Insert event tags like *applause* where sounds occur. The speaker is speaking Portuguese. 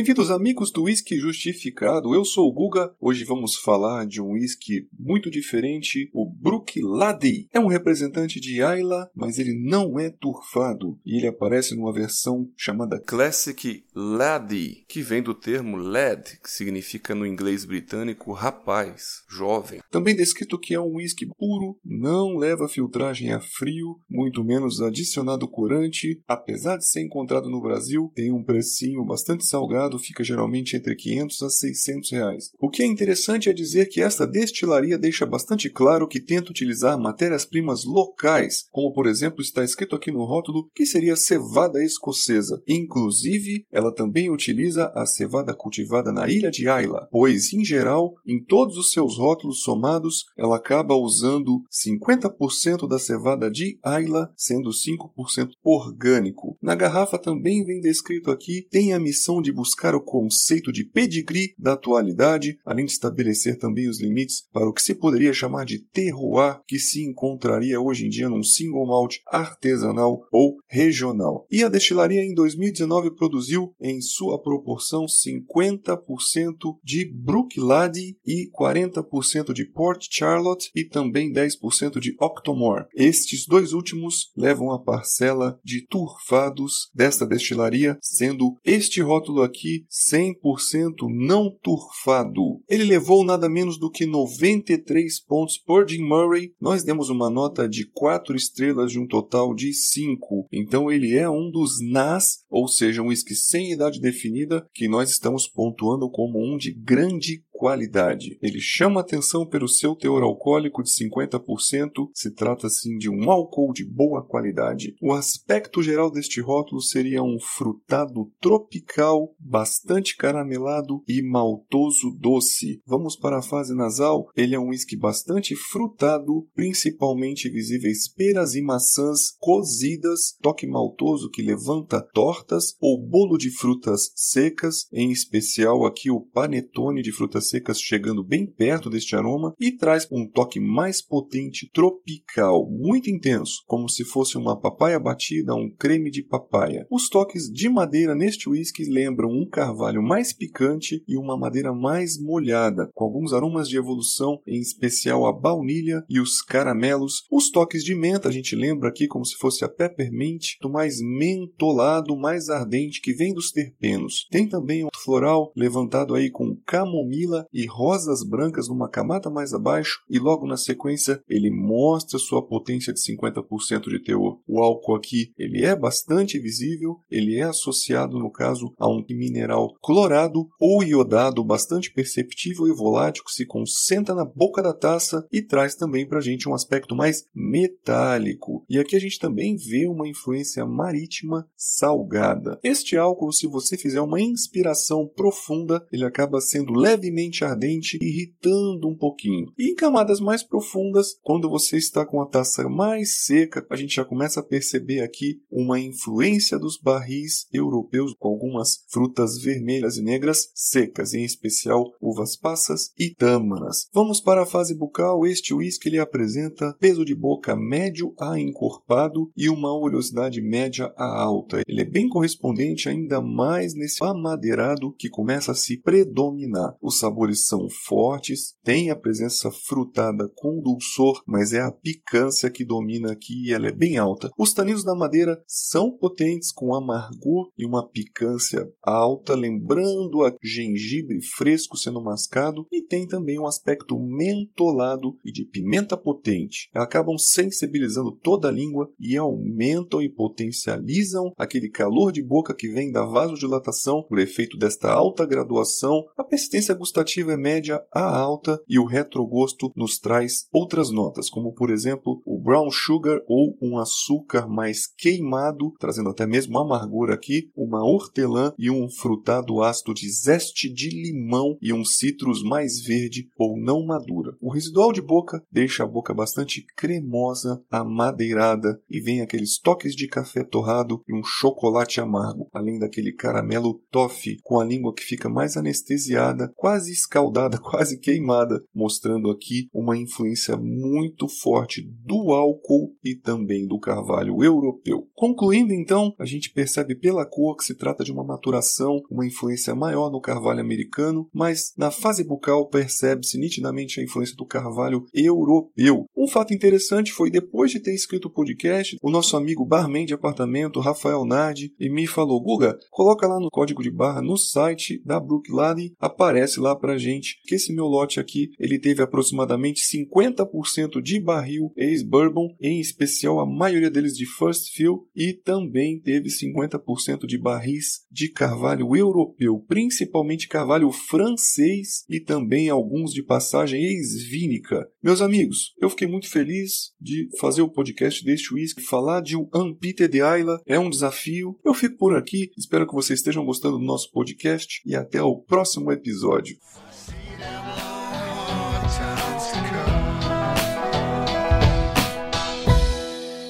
Bem-vindos, amigos do Whisky Justificado. Eu sou o Guga. Hoje vamos falar de um whisky muito diferente, o Brook Laddie. É um representante de Isla, mas ele não é turfado. E ele aparece numa versão chamada Classic Laddie, que vem do termo lad, que significa no inglês britânico rapaz, jovem. Também descrito que é um whisky puro, não leva filtragem a frio, muito menos adicionado corante. Apesar de ser encontrado no Brasil, tem um precinho bastante salgado fica geralmente entre 500 a 600 reais. O que é interessante é dizer que esta destilaria deixa bastante claro que tenta utilizar matérias-primas locais, como por exemplo está escrito aqui no rótulo que seria cevada escocesa. Inclusive, ela também utiliza a cevada cultivada na ilha de Ayla, pois em geral, em todos os seus rótulos somados, ela acaba usando 50% da cevada de Ayla, sendo 5% orgânico. Na garrafa também vem descrito aqui tem a missão de buscar buscar o conceito de pedigree da atualidade, além de estabelecer também os limites para o que se poderia chamar de terroir, que se encontraria hoje em dia num single malt artesanal ou regional. E a destilaria em 2019 produziu em sua proporção 50% de Brooklady e 40% de Port Charlotte e também 10% de Octomore. Estes dois últimos levam a parcela de turfados desta destilaria, sendo este rótulo aqui 100% não turfado. Ele levou nada menos do que 93 pontos por Jim Murray. Nós demos uma nota de 4 estrelas de um total de 5. Então ele é um dos NAS, ou seja, um whisky sem idade definida, que nós estamos pontuando como um de grande qualidade. Ele chama atenção pelo seu teor alcoólico de 50%, se trata assim de um álcool de boa qualidade. O aspecto geral deste rótulo seria um frutado tropical, bastante caramelado e maltoso doce. Vamos para a fase nasal. Ele é um whisky bastante frutado, principalmente visíveis peras e maçãs cozidas, toque maltoso que levanta tortas ou bolo de frutas secas, em especial aqui o panetone de frutas secas chegando bem perto deste aroma e traz um toque mais potente tropical, muito intenso, como se fosse uma papaya batida um creme de papaya. Os toques de madeira neste whisky lembram um carvalho mais picante e uma madeira mais molhada, com alguns aromas de evolução, em especial a baunilha e os caramelos. Os toques de menta a gente lembra aqui como se fosse a peppermint, do mais mentolado, mais ardente que vem dos terpenos. Tem também um floral levantado aí com camomila e rosas brancas numa camada mais abaixo, e logo na sequência ele mostra sua potência de 50% de teor. O álcool aqui ele é bastante visível, ele é associado no caso a um mineral clorado ou iodado bastante perceptível e volátil que se concentra na boca da taça e traz também para a gente um aspecto mais metálico. E aqui a gente também vê uma influência marítima salgada. Este álcool, se você fizer uma inspiração profunda, ele acaba sendo levemente levemente ardente, irritando um pouquinho. E em camadas mais profundas, quando você está com a taça mais seca, a gente já começa a perceber aqui uma influência dos barris europeus com algumas frutas vermelhas e negras secas, em especial uvas passas e tâmaras. Vamos para a fase bucal. Este whisky ele apresenta peso de boca médio a encorpado e uma oleosidade média a alta. Ele é bem correspondente ainda mais nesse amadeirado que começa a se predominar. O sabor sabores são fortes, tem a presença frutada com dulçor, mas é a picância que domina aqui e ela é bem alta. Os taninos da madeira são potentes, com amargor e uma picância alta, lembrando a gengibre fresco sendo mascado, e tem também um aspecto mentolado e de pimenta potente. Acabam sensibilizando toda a língua e aumentam e potencializam aquele calor de boca que vem da vasodilatação por efeito desta alta graduação. A persistência gustativa é média a alta e o retrogosto nos traz outras notas, como por exemplo o brown sugar ou um açúcar mais queimado, trazendo até mesmo amargor aqui, uma hortelã e um frutado ácido de zeste de limão e um citrus mais verde ou não madura. O residual de boca deixa a boca bastante cremosa, amadeirada e vem aqueles toques de café torrado e um chocolate amargo, além daquele caramelo toffee com a língua que fica mais anestesiada, quase escaldada, *laughs* quase queimada, mostrando aqui uma influência muito forte do álcool e também do carvalho europeu. Concluindo então, a gente percebe pela cor que se trata de uma maturação, uma influência maior no carvalho americano, mas na fase bucal percebe-se nitidamente a influência do carvalho europeu. Um fato interessante foi depois de ter escrito o podcast, o nosso amigo barman de apartamento, Rafael Nardi, me falou: Guga, coloca lá no código de barra no site da Brooklyn, aparece lá pra gente que esse meu lote aqui ele teve aproximadamente 50% de barril ex-bourbon, em especial a maioria deles de first fill, e também teve 50% de barris de carvalho europeu, principalmente carvalho francês e também alguns de passagem ex-vínica. Meus amigos, eu fiquei muito feliz de fazer o podcast deste whisky, falar de um Unpeated Isla é um desafio. Eu fico por aqui, espero que vocês estejam gostando do nosso podcast e até o próximo episódio.